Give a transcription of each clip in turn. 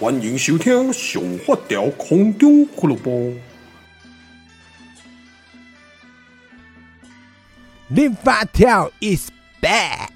欢迎收听《上发条空中俱乐部》。零发条 is back。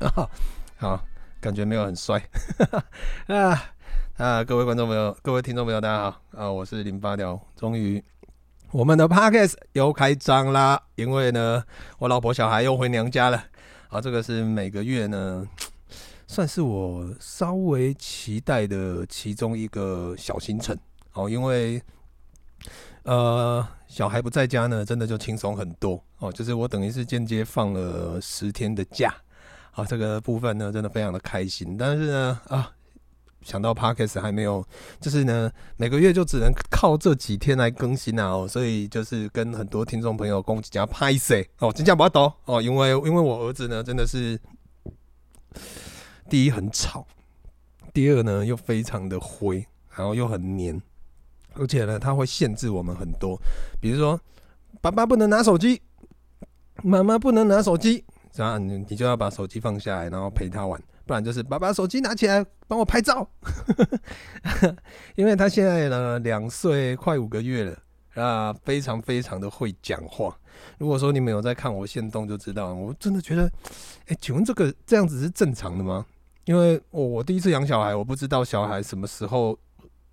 好，好，感觉没有很帅。啊啊！各位观众朋友，各位听众朋友，大家好啊！我是零发条，终于我们的 Podcast 又开张啦。因为呢，我老婆小孩又回娘家了。啊，这个是每个月呢。算是我稍微期待的其中一个小行程哦，因为呃小孩不在家呢，真的就轻松很多哦。就是我等于是间接放了十天的假啊，这个部分呢真的非常的开心。但是呢啊，想到 Podcast 还没有，就是呢每个月就只能靠这几天来更新啊哦，所以就是跟很多听众朋友讲加拍谢哦，真的不要多哦，因为因为我儿子呢真的是。第一很吵，第二呢又非常的灰，然后又很黏，而且呢它会限制我们很多，比如说爸爸不能拿手机，妈妈不能拿手机，这样你你就要把手机放下来，然后陪他玩，不然就是爸爸手机拿起来帮我拍照，因为他现在呢两岁快五个月了啊，非常非常的会讲话。如果说你们有在看我现动就知道，我真的觉得，哎、请问这个这样子是正常的吗？因为我我第一次养小孩，我不知道小孩什么时候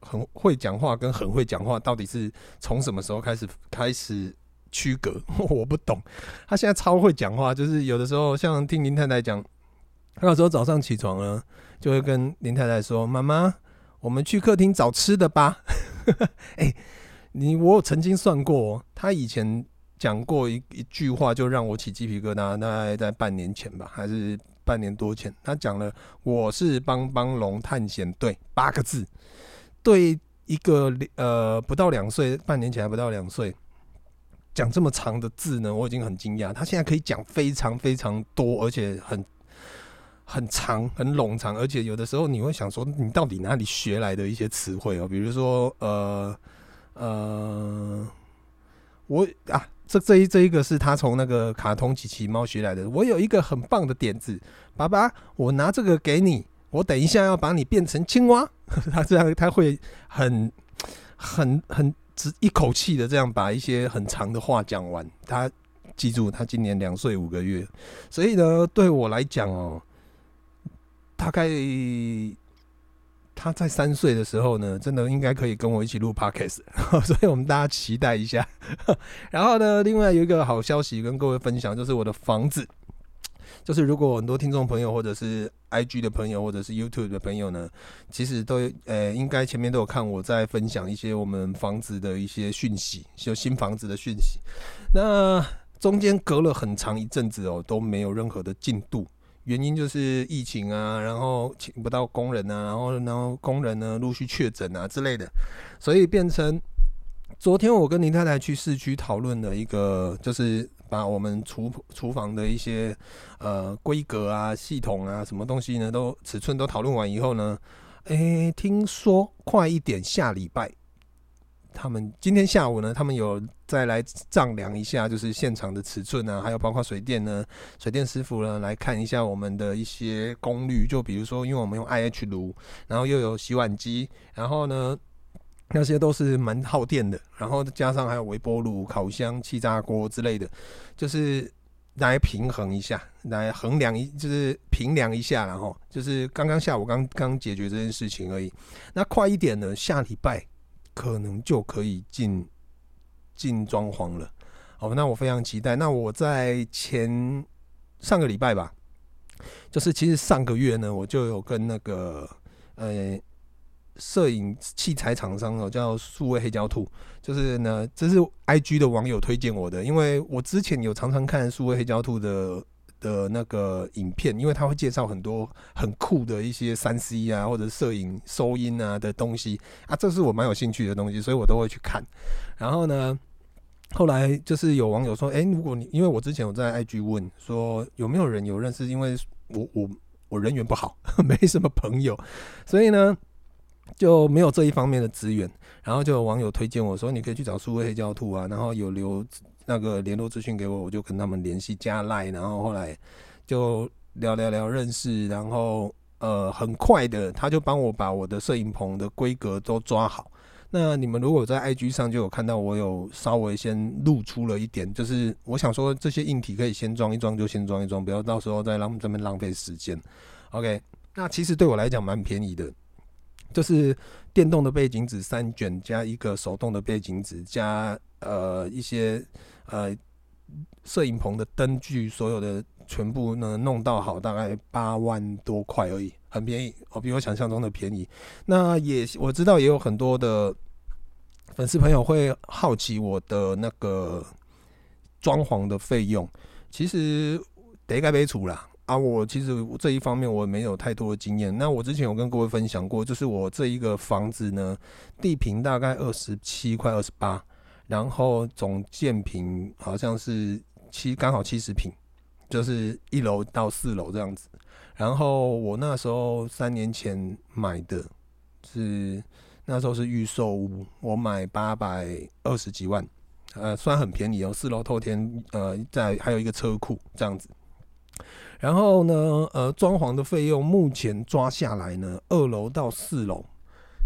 很会讲话跟很会讲话到底是从什么时候开始开始区隔，我不懂。他现在超会讲话，就是有的时候像听林太太讲，他有时候早上起床呢，就会跟林太太说：“妈妈，我们去客厅找吃的吧。”哎，你我曾经算过，他以前讲过一一句话，就让我起鸡皮疙瘩，大概在半年前吧，还是。半年多前，他讲了“我是帮帮龙探险队”八个字，对一个呃不到两岁，半年前还不到两岁，讲这么长的字呢，我已经很惊讶。他现在可以讲非常非常多，而且很很长、很冗长，而且有的时候你会想说，你到底哪里学来的一些词汇哦？比如说，呃呃，我啊。这这一这一个是他从那个卡通机器猫学来的。我有一个很棒的点子，爸爸，我拿这个给你，我等一下要把你变成青蛙。他这样他会很很很直一口气的这样把一些很长的话讲完。他记住，他今年两岁五个月，所以呢，对我来讲哦，大概。他在三岁的时候呢，真的应该可以跟我一起录 podcast，所以我们大家期待一下。然后呢，另外有一个好消息跟各位分享，就是我的房子，就是如果很多听众朋友或者是 IG 的朋友或者是 YouTube 的朋友呢，其实都呃应该前面都有看我在分享一些我们房子的一些讯息，就新房子的讯息。那中间隔了很长一阵子哦，都没有任何的进度。原因就是疫情啊，然后请不到工人啊，然后然后工人呢陆续确诊啊之类的，所以变成昨天我跟林太太去市区讨论了一个，就是把我们厨厨房的一些呃规格啊、系统啊、什么东西呢都尺寸都讨论完以后呢，诶，听说快一点下礼拜。他们今天下午呢，他们有再来丈量一下，就是现场的尺寸啊，还有包括水电呢，水电师傅呢来看一下我们的一些功率，就比如说，因为我们用 IH 炉，然后又有洗碗机，然后呢那些都是蛮耗电的，然后加上还有微波炉、烤箱、气炸锅之类的，就是来平衡一下，来衡量一，就是平量一下，然后就是刚刚下午刚刚解决这件事情而已。那快一点呢，下礼拜。可能就可以进进装潢了，好，那我非常期待。那我在前上个礼拜吧，就是其实上个月呢，我就有跟那个呃摄影器材厂商哦，叫数位黑胶兔，就是呢，这是 IG 的网友推荐我的，因为我之前有常常看数位黑胶兔的的那个影片，因为他会介绍很多很酷的一些三 C 啊，或者摄影、收音啊的东西啊，这是我蛮有兴趣的东西，所以我都会去看。然后呢，后来就是有网友说，哎，如果你因为我之前有在 IG 问说有没有人有认识，因为我我我人缘不好，没什么朋友，所以呢就没有这一方面的资源。然后就有网友推荐我说，你可以去找数位黑胶兔啊，然后有留。那个联络资讯给我，我就跟他们联系加赖，然后后来就聊聊聊认识，然后呃很快的他就帮我把我的摄影棚的规格都抓好。那你们如果在 IG 上就有看到我有稍微先露出了一点，就是我想说这些硬体可以先装一装就先装一装，不要到时候再让这边浪费时间。OK，那其实对我来讲蛮便宜的，就是电动的背景纸三卷加一个手动的背景纸加呃一些。呃，摄影棚的灯具，所有的全部呢弄到好，大概八万多块而已，很便宜哦，比我想象中的便宜。那也我知道也有很多的粉丝朋友会好奇我的那个装潢的费用，其实得该没出啦啊。我其实这一方面我没有太多的经验。那我之前有跟各位分享过，就是我这一个房子呢，地坪大概二十七块二十八。然后总建平好像是七，刚好七十平，就是一楼到四楼这样子。然后我那时候三年前买的是那时候是预售屋，我买八百二十几万，呃，算很便宜哦。四楼透天，呃，在还有一个车库这样子。然后呢，呃，装潢的费用目前抓下来呢，二楼到四楼。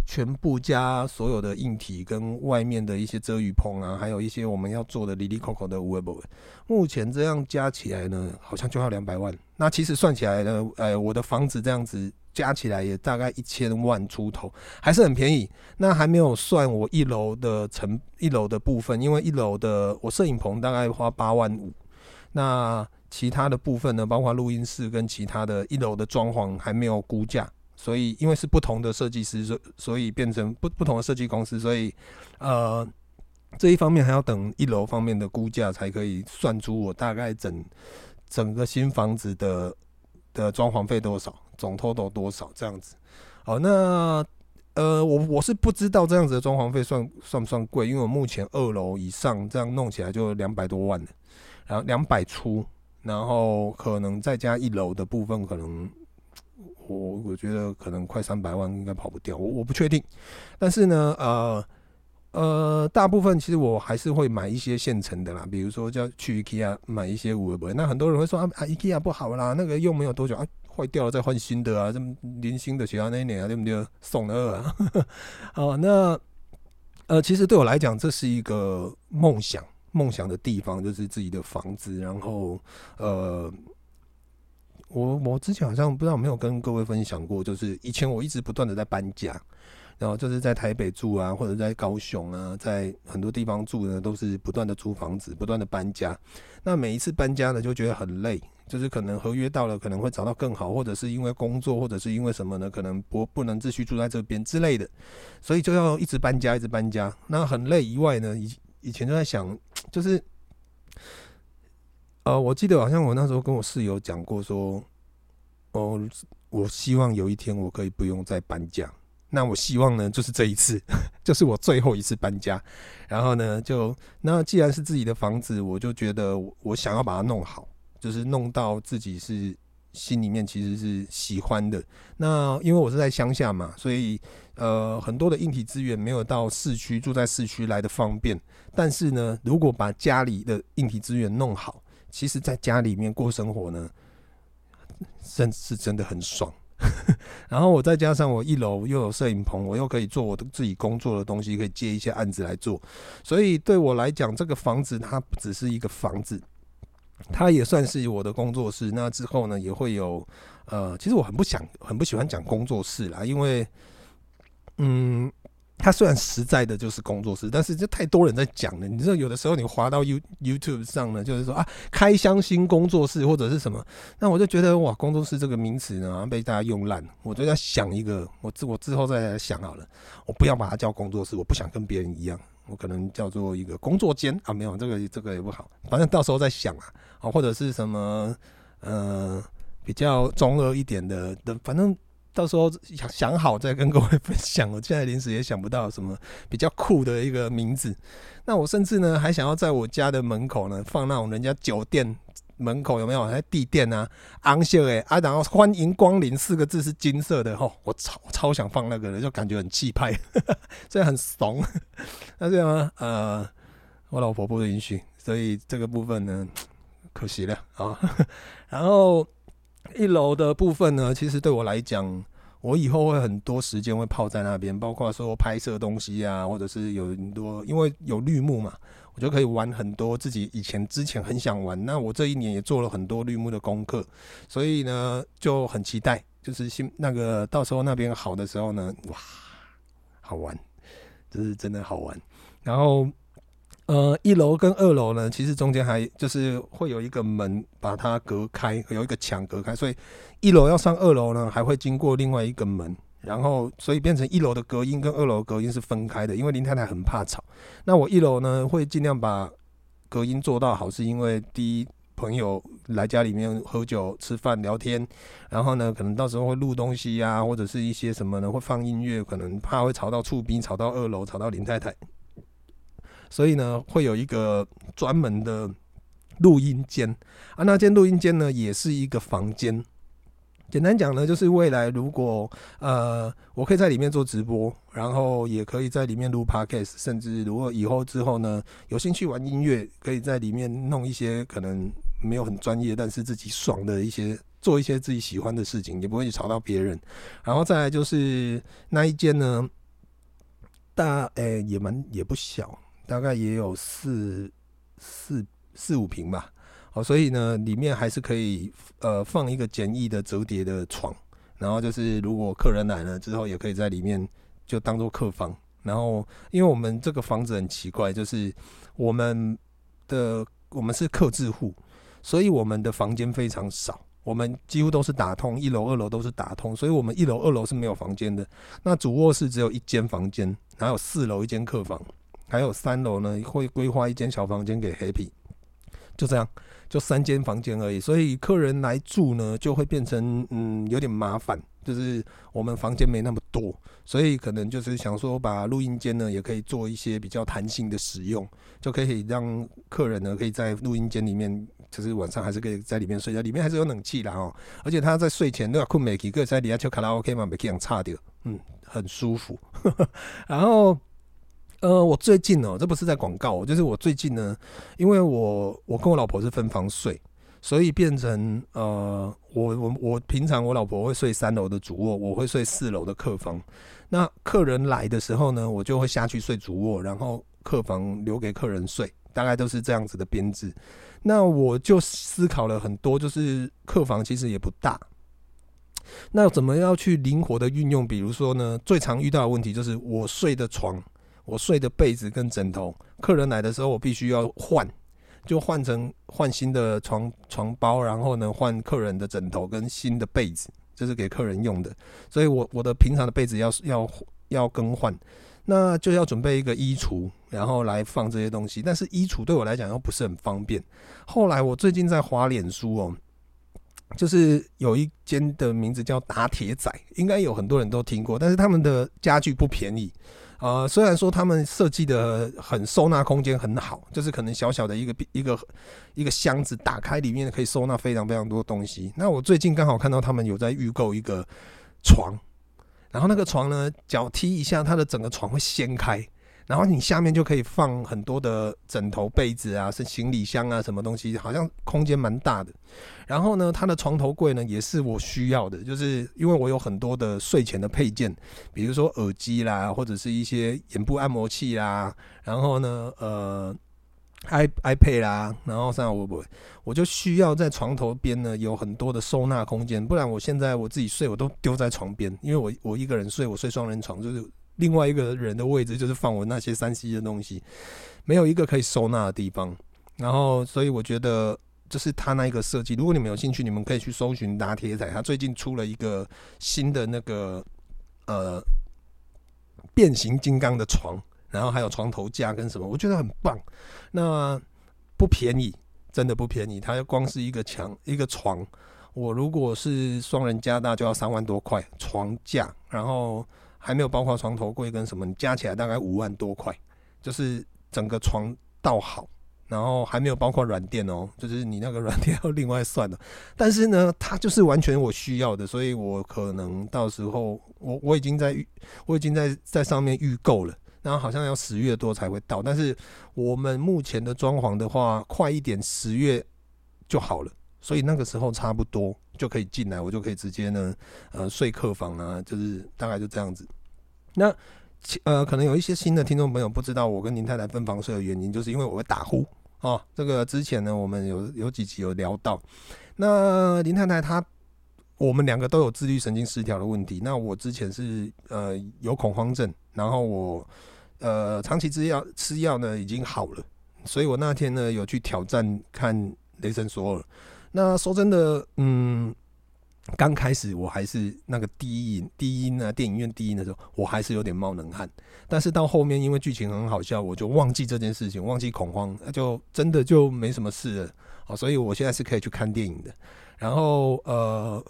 全部加所有的硬体跟外面的一些遮雨棚啊，还有一些我们要做的哩哩抠抠的有的没的，目前这样加起来呢，好像就要两百万。那其实算起来呢，呃，我的房子这样子加起来也大概一千万出头，还是很便宜。那还没有算我一楼的成一楼的部分，因为一楼的我摄影棚大概花八万五，那其他的部分呢，包括录音室跟其他的一楼的装潢还没有估价。所以，因为是不同的设计师，所所以变成不不同的设计公司，所以，呃，这一方面还要等一楼方面的估价才可以算出我大概整整个新房子的的装潢费多少，总 total 多少这样子。好，那呃，我我是不知道这样子的装潢费算算不算贵，因为我目前二楼以上这样弄起来就两百多万了，然后两百出，然后可能再加一楼的部分可能。我我觉得可能快三百万应该跑不掉，我我不确定，但是呢，呃呃，大部分其实我还是会买一些现成的啦，比如说叫去 IKEA 买一些有的没的，那很多人会说啊啊 IKEA 不好啦，那个用没有多久啊坏掉了再换新的啊，这么零星的其他那一年啊对不对？送的二啊，哦 那呃其实对我来讲这是一个梦想，梦想的地方就是自己的房子，然后呃。我我之前好像不知道有没有跟各位分享过，就是以前我一直不断的在搬家，然后就是在台北住啊，或者在高雄啊，在很多地方住呢，都是不断的租房子，不断的搬家。那每一次搬家呢，就觉得很累，就是可能合约到了，可能会找到更好，或者是因为工作，或者是因为什么呢？可能不不能继续住在这边之类的，所以就要一直搬家，一直搬家。那很累以外呢，以以前就在想，就是。呃，我记得好像我那时候跟我室友讲过，说，哦，我希望有一天我可以不用再搬家。那我希望呢，就是这一次，就是我最后一次搬家。然后呢，就那既然是自己的房子，我就觉得我想要把它弄好，就是弄到自己是心里面其实是喜欢的。那因为我是在乡下嘛，所以呃，很多的硬体资源没有到市区，住在市区来的方便。但是呢，如果把家里的硬体资源弄好，其实，在家里面过生活呢，真是真的很爽。然后我再加上我一楼又有摄影棚，我又可以做我的自己工作的东西，可以接一些案子来做。所以对我来讲，这个房子它不只是一个房子，他也算是我的工作室。那之后呢，也会有呃，其实我很不想、很不喜欢讲工作室啦，因为嗯。它虽然实在的就是工作室，但是就太多人在讲了。你知道，有的时候你滑到 You YouTube 上呢，就是说啊，开箱新工作室或者是什么，那我就觉得哇，工作室这个名词呢被大家用烂。我就在想一个，我之我之后再想好了，我不要把它叫工作室，我不想跟别人一样，我可能叫做一个工作间啊，没有这个这个也不好，反正到时候再想啊，啊或者是什么呃比较中二一点的的，反正到时候想想好再跟各位分享。我现在临时也想不到什么比较酷的一个名字。那我甚至呢还想要在我家的门口呢放那种人家酒店。门口有没有还地垫啊？红色的啊，然后欢迎光临四个字是金色的吼，我超超想放那个的，就感觉很气派，这样很怂。那这样呢？呃，我老婆不允许，所以这个部分呢，可惜了啊。然后一楼的部分呢，其实对我来讲，我以后会很多时间会泡在那边，包括说拍摄东西啊，或者是有很多，因为有绿幕嘛。我就可以玩很多自己以前之前很想玩，那我这一年也做了很多绿幕的功课，所以呢就很期待，就是新那个到时候那边好的时候呢，哇，好玩，这是真的好玩。然后呃，一楼跟二楼呢，其实中间还就是会有一个门把它隔开，有一个墙隔开，所以一楼要上二楼呢，还会经过另外一个门。然后，所以变成一楼的隔音跟二楼隔音是分开的，因为林太太很怕吵。那我一楼呢，会尽量把隔音做到好，是因为第一，朋友来家里面喝酒、吃饭、聊天，然后呢，可能到时候会录东西呀、或者是一些什么呢，会放音乐，可能怕会吵到厝边，吵到二楼，吵到林太太。所以呢，会有一个专门的录音间啊，那间录音间呢，也是一个房间。简单讲呢，就是未来如果呃，我可以在里面做直播，然后也可以在里面录 podcast，甚至如果以后之后呢，有兴趣玩音乐，可以在里面弄一些可能没有很专业，但是自己爽的一些，做一些自己喜欢的事情，也不会去吵到别人。然后再来就是那一间呢，大诶、也蛮也不小，大概也有四四四五平吧。哦，所以呢，里面还是可以呃放一个简易的折叠的床，然后就是如果客人来了之后，也可以在里面就当做客房。然后，因为我们这个房子很奇怪，就是我们的我们是客制户，所以我们的房间非常少，我们几乎都是打通，一楼、二楼都是打通，所以我们一楼、二楼是没有房间的。那主卧室只有一间房间，还有四楼一间客房，还有三楼呢会规划一间小房间给 Happy，就这样。就三间房间而已，所以客人来住呢，就会变成嗯有点麻烦，就是我们房间没那么多，所以可能就是想说把录音间呢也可以做一些比较弹性的使用，就可以让客人呢可以在录音间里面，就是晚上还是可以在里面睡觉，里面还是有冷气的哦，而且他在睡前都要困美琪，可以在底下唱卡拉 OK 嘛，没这样差掉，嗯，很舒服，然后。呃，我最近哦，这不是在广告，就是我最近呢，因为我我跟我老婆是分房睡，所以变成呃，我我我平常我老婆会睡三楼的主卧，我会睡四楼的客房。那客人来的时候呢，我就会下去睡主卧，然后客房留给客人睡，大概都是这样子的编制。那我就思考了很多，就是客房其实也不大，那怎么要去灵活的运用？比如说呢，最常遇到的问题就是我睡的床。我睡的被子跟枕头，客人来的时候我必须要换，就换成换新的床床包，然后呢换客人的枕头跟新的被子，这是给客人用的。所以我我的平常的被子要要要更换，那就要准备一个衣橱，然后来放这些东西。但是衣橱对我来讲又不是很方便。后来我最近在滑脸书哦，就是有一间的名字叫打铁仔，应该有很多人都听过，但是他们的家具不便宜。呃，虽然说他们设计的很收纳空间很好，就是可能小小的一个一个一个箱子打开，里面可以收纳非常非常多东西。那我最近刚好看到他们有在预购一个床，然后那个床呢，脚踢一下，它的整个床会掀开。然后你下面就可以放很多的枕头、被子啊，是行李箱啊，什么东西，好像空间蛮大的。然后呢，它的床头柜呢也是我需要的，就是因为我有很多的睡前的配件，比如说耳机啦，或者是一些眼部按摩器啦，然后呢，呃，i iPad 啦，然后像我我我就需要在床头边呢有很多的收纳空间，不然我现在我自己睡我都丢在床边，因为我我一个人睡，我睡双人床就是。另外一个人的位置就是放我那些三 C 的东西，没有一个可以收纳的地方。然后，所以我觉得就是他那一个设计。如果你们有兴趣，你们可以去搜寻打铁仔，他最近出了一个新的那个呃变形金刚的床，然后还有床头架跟什么，我觉得很棒。那不便宜，真的不便宜。它光是一个墙一个床，我如果是双人加大就要三万多块床架，然后还没有包括床头柜跟什么，你加起来大概五万多块，就是整个床倒好。然后还没有包括软垫哦，就是你那个软垫要另外算的。但是呢，它就是完全我需要的，所以我可能到时候我我已经在预，我已经在在上面预购了。然后好像要十月多才会到，但是我们目前的装潢的话，快一点十月就好了，所以那个时候差不多就可以进来，我就可以直接呢，呃，睡客房啊，就是大概就这样子。那呃，可能有一些新的听众朋友不知道我跟林太太分房睡的原因，就是因为我会打呼。哦，这个之前呢，我们有有几集有聊到。那林太太她，我们两个都有自律神经失调的问题。那我之前是呃有恐慌症，然后我呃长期吃药吃药呢已经好了，所以我那天呢有去挑战看雷神索尔。那说真的，嗯。刚开始我还是那个第一音低音呢，电影院低音的时候，我还是有点冒冷汗。但是到后面，因为剧情很好笑，我就忘记这件事情，忘记恐慌，那就真的就没什么事了。好，所以我现在是可以去看电影的。然后呃，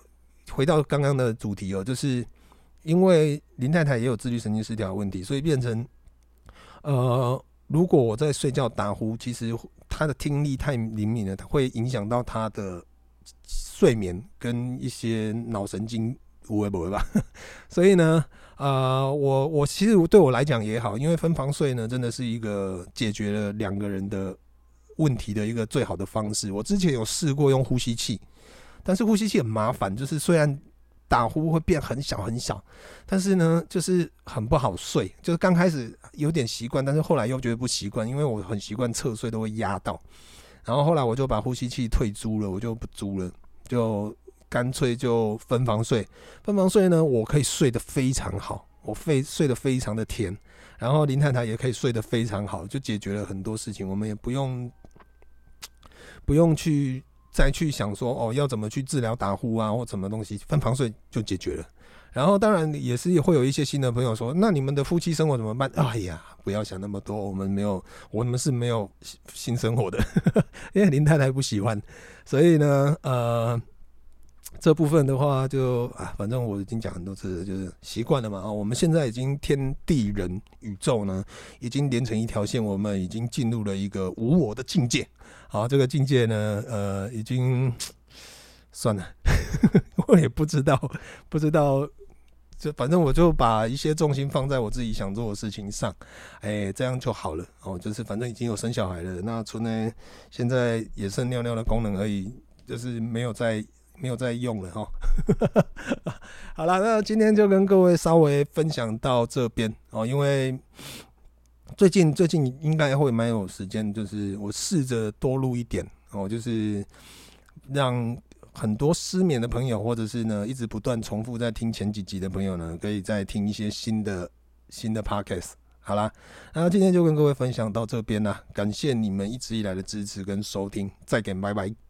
回到刚刚的主题哦，就是因为林太太也有自律神经失调问题，所以变成呃，如果我在睡觉打呼，其实他的听力太灵敏了，它会影响到他的。睡眠跟一些脑神经无为不为吧，所以呢，呃，我我其实对我来讲也好，因为分房睡呢，真的是一个解决了两个人的问题的一个最好的方式。我之前有试过用呼吸器，但是呼吸器很麻烦，就是虽然打呼会变很小很小，但是呢，就是很不好睡。就是刚开始有点习惯，但是后来又觉得不习惯，因为我很习惯侧睡都会压到。然后后来我就把呼吸器退租了，我就不租了，就干脆就分房睡。分房睡呢，我可以睡得非常好，我非睡得非常的甜。然后林太太也可以睡得非常好，就解决了很多事情。我们也不用不用去再去想说哦，要怎么去治疗打呼啊或什么东西，分房睡就解决了。然后当然也是会有一些新的朋友说，那你们的夫妻生活怎么办？哎呀，不要想那么多，我们没有，我们是没有新生活的，因为林太太不喜欢，所以呢，呃，这部分的话就啊，反正我已经讲很多次了，就是习惯了嘛。啊，我们现在已经天地人宇宙呢，已经连成一条线，我们已经进入了一个无我的境界。好，这个境界呢，呃，已经算了，我也不知道，不知道。就反正我就把一些重心放在我自己想做的事情上，哎、这样就好了哦。就是反正已经有生小孩了，那除了现在也剩尿尿的功能而已，就是没有在没有再用了哈。好了，那今天就跟各位稍微分享到这边哦，因为最近最近应该会蛮有时间，就是我试着多录一点哦，就是让。很多失眠的朋友，或者是呢一直不断重复在听前几集的朋友呢，可以再听一些新的新的 podcast。好啦，那今天就跟各位分享到这边啦，感谢你们一直以来的支持跟收听，再见，拜拜。